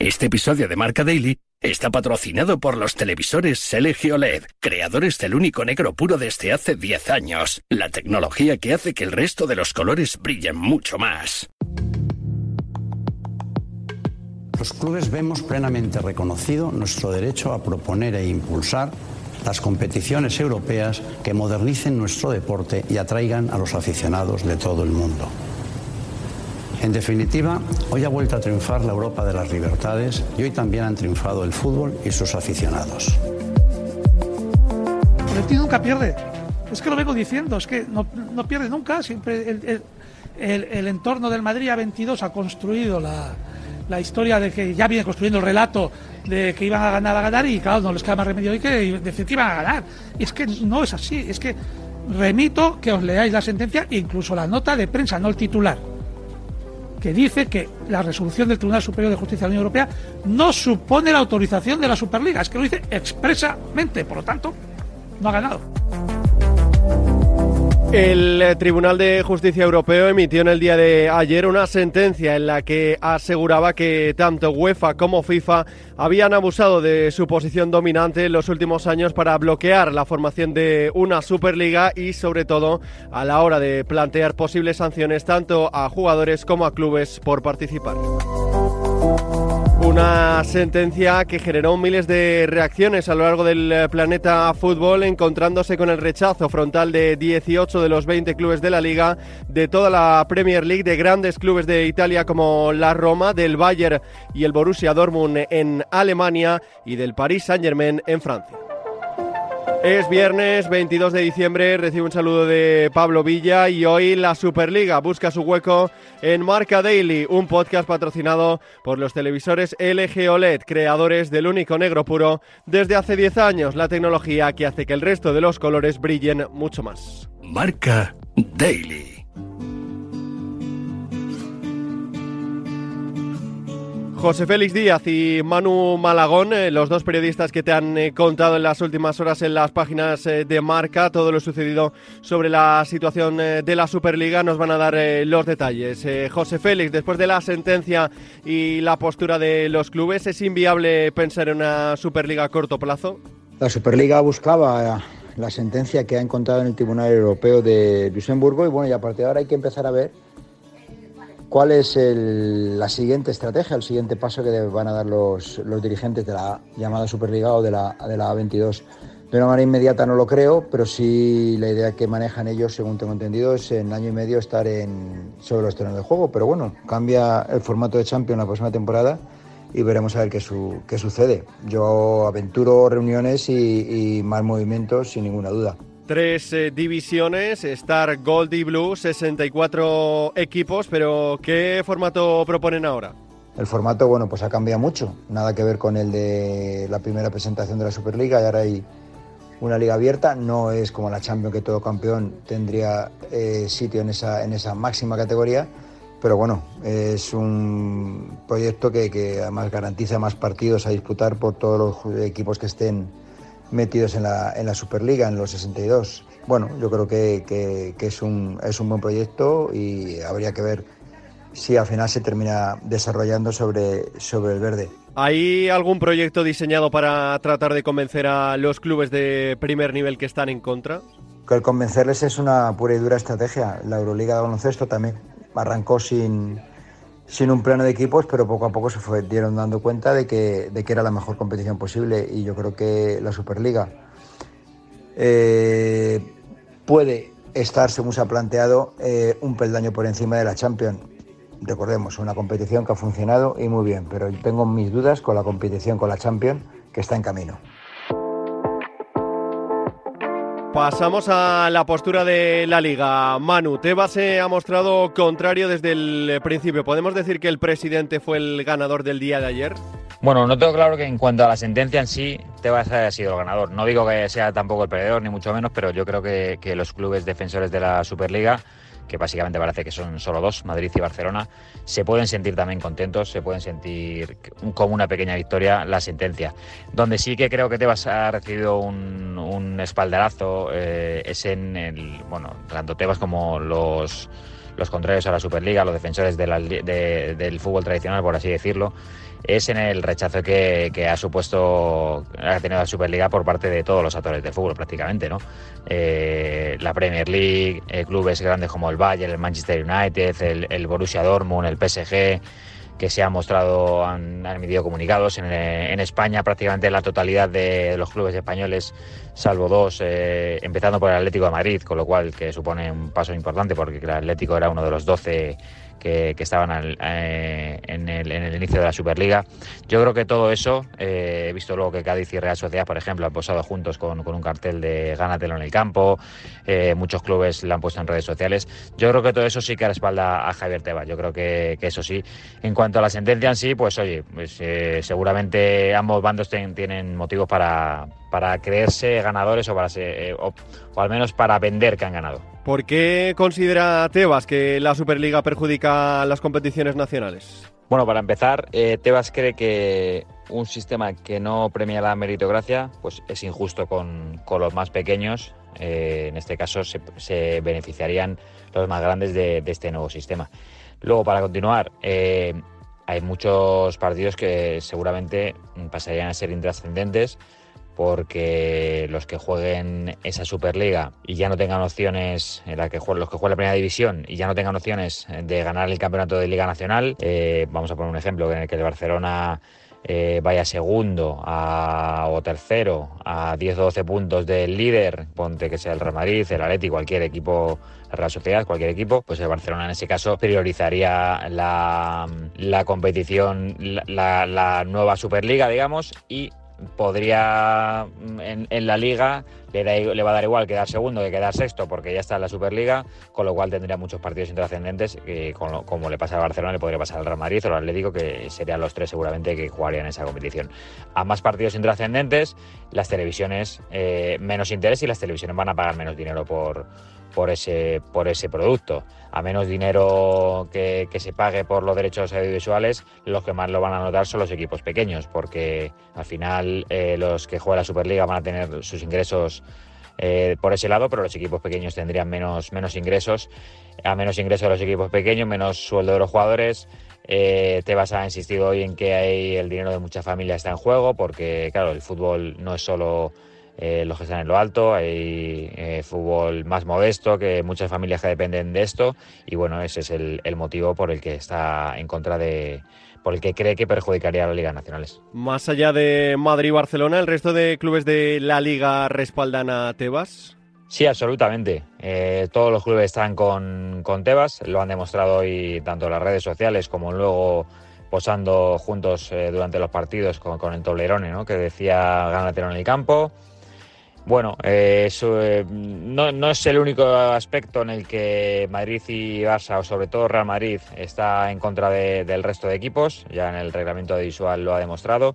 Este episodio de Marca Daily está patrocinado por los televisores LG OLED, creadores del único negro puro desde hace 10 años, la tecnología que hace que el resto de los colores brillen mucho más. Los clubes vemos plenamente reconocido nuestro derecho a proponer e impulsar las competiciones europeas que modernicen nuestro deporte y atraigan a los aficionados de todo el mundo. En definitiva, hoy ha vuelto a triunfar la Europa de las libertades y hoy también han triunfado el fútbol y sus aficionados. Florentino nunca pierde. Es que lo vengo diciendo, es que no, pierde nunca. Siempre el, entorno del Madrid a 22 ha construido la, la, historia de que ya viene construyendo el relato de que iban a ganar, a ganar y claro, no les queda más remedio hoy que decir que iban a ganar. Y es que no es así, es que remito que os leáis la sentencia incluso la nota de prensa, no el titular que dice que la resolución del Tribunal Superior de Justicia de la Unión Europea no supone la autorización de la Superliga, es que lo dice expresamente, por lo tanto, no ha ganado. El eh, Tribunal de Justicia Europeo emitió en el día de ayer una sentencia en la que aseguraba que tanto UEFA como FIFA habían abusado de su posición dominante en los últimos años para bloquear la formación de una Superliga y sobre todo a la hora de plantear posibles sanciones tanto a jugadores como a clubes por participar. Una sentencia que generó miles de reacciones a lo largo del eh, planeta fútbol, encontrándose con el rechazo frontal de 18 de los 20 clubes de la liga, de toda la Premier League, de grandes clubes de Italia como la Roma, del Bayern y el Borussia Dortmund en Alemania y del Paris Saint-Germain en Francia. Es viernes 22 de diciembre, recibe un saludo de Pablo Villa y hoy la Superliga busca su hueco en Marca Daily, un podcast patrocinado por los televisores LG OLED, creadores del único negro puro desde hace 10 años, la tecnología que hace que el resto de los colores brillen mucho más. Marca Daily. José Félix Díaz y Manu Malagón, eh, los dos periodistas que te han eh, contado en las últimas horas en las páginas eh, de Marca todo lo sucedido sobre la situación de la Superliga, nos van a dar los detalles. José Félix, después de la sentencia y la postura de los clubes, ¿es inviable pensar en una Superliga a corto plazo? La Superliga buscaba la sentencia que ha encontrado en el Tribunal Europeo de Luxemburgo y bueno, y a partir de ahora hay que empezar a ver ¿Cuál es la siguiente estrategia, el siguiente paso que van a dar los, dirigentes de la llamada Superliga o de la, de la A22? De una manera inmediata no lo creo, pero sí la idea que manejan ellos, según tengo entendido, es en año y medio estar sobre los terrenos de juego. Pero bueno, cambia el formato de Champions la próxima temporada y veremos a ver qué, sucede. Yo aventuro reuniones y más movimientos sin ninguna duda. Tres eh, divisiones, Star, Gold y Blue, 64 equipos, pero ¿qué formato proponen ahora? El formato, bueno, pues ha cambiado mucho, nada que ver con el de la primera presentación de la Superliga ahora hay una liga abierta, no es como la Champions que todo campeón tendría eh, sitio en esa, en esa máxima categoría, pero bueno, es un proyecto que, que además garantiza más partidos a disputar por todos los equipos que estén metidos en la, en la Superliga, en los 62. Bueno, yo creo que, que, es, un, es un buen proyecto y habría que ver si al final se termina desarrollando sobre, sobre el verde. ¿Hay algún proyecto diseñado para tratar de convencer a los clubes de primer nivel que están en contra? Que el convencerles es una pura y dura estrategia. La Euroliga de baloncesto también arrancó sin, sin un plano de equipos, pero poco a poco se fue, dieron dando cuenta de que, de que era la mejor competición posible y yo creo que la Superliga eh, puede estar, según se ha planteado, eh, un peldaño por encima de la Champions. Recordemos, una competición que ha funcionado y muy bien, pero tengo mis dudas con la competición con la Champions que está en camino. Pasamos a la postura de la liga. Manu, Tebas se ha mostrado contrario desde el principio. ¿Podemos decir que el presidente fue el ganador del día de ayer? Bueno, no tengo claro que en cuanto a la sentencia en sí, Tebas haya sido el ganador. No digo que sea tampoco el perdedor, ni mucho menos, pero yo creo que, que los clubes defensores de la Superliga que básicamente parece que son solo dos, Madrid y Barcelona, se pueden sentir también contentos, se pueden sentir como una pequeña victoria la sentencia. Donde sí que creo que Tebas ha recibido un, un espaldarazo eh, es en el, bueno, tanto Tebas como los, los contrarios a la Superliga, los defensores del fútbol tradicional, por así decirlo, es en el rechazo que, ha supuesto, ha tenido la Superliga por parte de todos los actores de fútbol prácticamente, ¿no? Eh, la Premier League, eh, clubes grandes como el Bayern, el Manchester United, el, el Borussia Dortmund, el PSG, que se han mostrado, han, emitido comunicados. En, en, España prácticamente la totalidad de los clubes españoles, salvo dos, eh, empezando por el Atlético de Madrid, con lo cual que supone un paso importante porque el Atlético era uno de los 12 que, estaban eh, en, el, inicio de la Superliga. Yo creo que todo eso, eh, he visto luego que Cádiz y Real Sociedad, por ejemplo, han posado juntos con, un cartel de gánatelo en el campo, eh, muchos clubes lo han puesto en redes sociales. Yo creo que todo eso sí que respalda a Javier Tebas, yo creo que, eso sí. En cuanto a la sentencia en sí, pues oye, pues, seguramente ambos bandos tienen motivos para, para creerse ganadores o, para o al menos para vender que han ganado. ¿Por qué considera Tebas que la Superliga perjudica las competiciones nacionales? Bueno, para empezar, eh, Tebas cree que un sistema que no premia la meritocracia pues es injusto con, los más pequeños. Eh, en este caso se, beneficiarían los más grandes de, este nuevo sistema. Luego, para continuar, eh, hay muchos partidos que seguramente pasarían a ser intrascendentes porque los que jueguen esa Superliga y ya no tengan opciones, en la que jueguen, los que jueguen la primera división y ya no tengan opciones de ganar el campeonato de Liga Nacional, eh, vamos a poner un ejemplo en el que el Barcelona eh, vaya segundo o tercero a 10 o 12 puntos del líder, ponte que sea el Real Madrid, el Atleti, cualquier equipo, la Real Sociedad, cualquier equipo, pues el Barcelona en ese caso priorizaría la, competición, la, la, nueva Superliga, digamos, y podría mm, en, la liga le, va a dar igual quedar segundo que quedar sexto porque ya está en la Superliga, con lo cual tendría muchos partidos intrascendentes y como le pasa al Barcelona le podría pasar al Real Madrid o al Atlético que serían los tres seguramente que jugarían esa competición. A más partidos intrascendentes, las televisiones eh, menos interés y las televisiones van a pagar menos dinero por, por ese, por ese producto. A menos dinero que, se pague por los derechos audiovisuales, los que más lo van a notar son los equipos pequeños, porque al final eh, los que juegan la Superliga van a tener sus ingresos eh, por ese lado, pero los equipos pequeños tendrían menos, menos ingresos. A menos ingresos de los equipos pequeños, menos sueldo de los jugadores. Eh, te vas a insistir hoy en que hay el dinero de muchas familias está en juego, porque claro, el fútbol no es solo eh, los que están en lo alto, hay fútbol más modesto, que muchas familias que dependen de esto, y bueno, ese es el, motivo por el que está en contra de, por el que cree que perjudicaría a las ligas nacionales. Más allá de Madrid y Barcelona, ¿el resto de clubes de la liga respaldan a Tebas? Sí, absolutamente. Eh, todos los clubes están con, con, Tebas, lo han demostrado hoy tanto en las redes sociales como luego posando juntos durante los partidos con, el Toblerone, ¿no? que decía gánatelo en el campo. Bueno, eh, eh, no, es el único aspecto en el que Madrid y Barça, o sobre todo Real Madrid, está en contra del resto de equipos. Ya en el reglamento visual lo ha demostrado.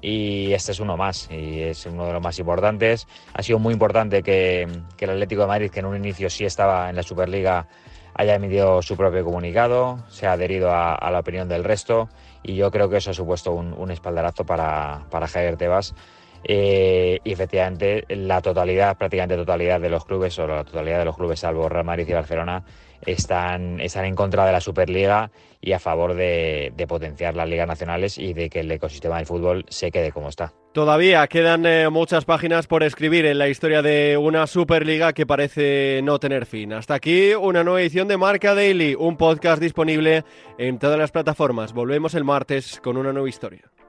Y este es uno más, y es uno de los más importantes. Ha sido muy importante que, el Atlético de Madrid, que en un inicio sí estaba en la Superliga, haya emitido su propio comunicado, se ha adherido a, la opinión del resto. Y yo creo que eso ha supuesto un, espaldarazo para, para Javier Tebas eh, y efectivamente la totalidad, prácticamente totalidad de los clubes, o la totalidad de los clubes, salvo Real Madrid y Barcelona, están, están en contra de la Superliga y a favor de, potenciar las ligas nacionales y de que el ecosistema del fútbol se quede como está. Todavía quedan eh, muchas páginas por escribir en la historia de una Superliga que parece no tener fin. Hasta aquí una nueva edición de Marca Daily, un podcast disponible en todas las plataformas. Volvemos el martes con una nueva historia.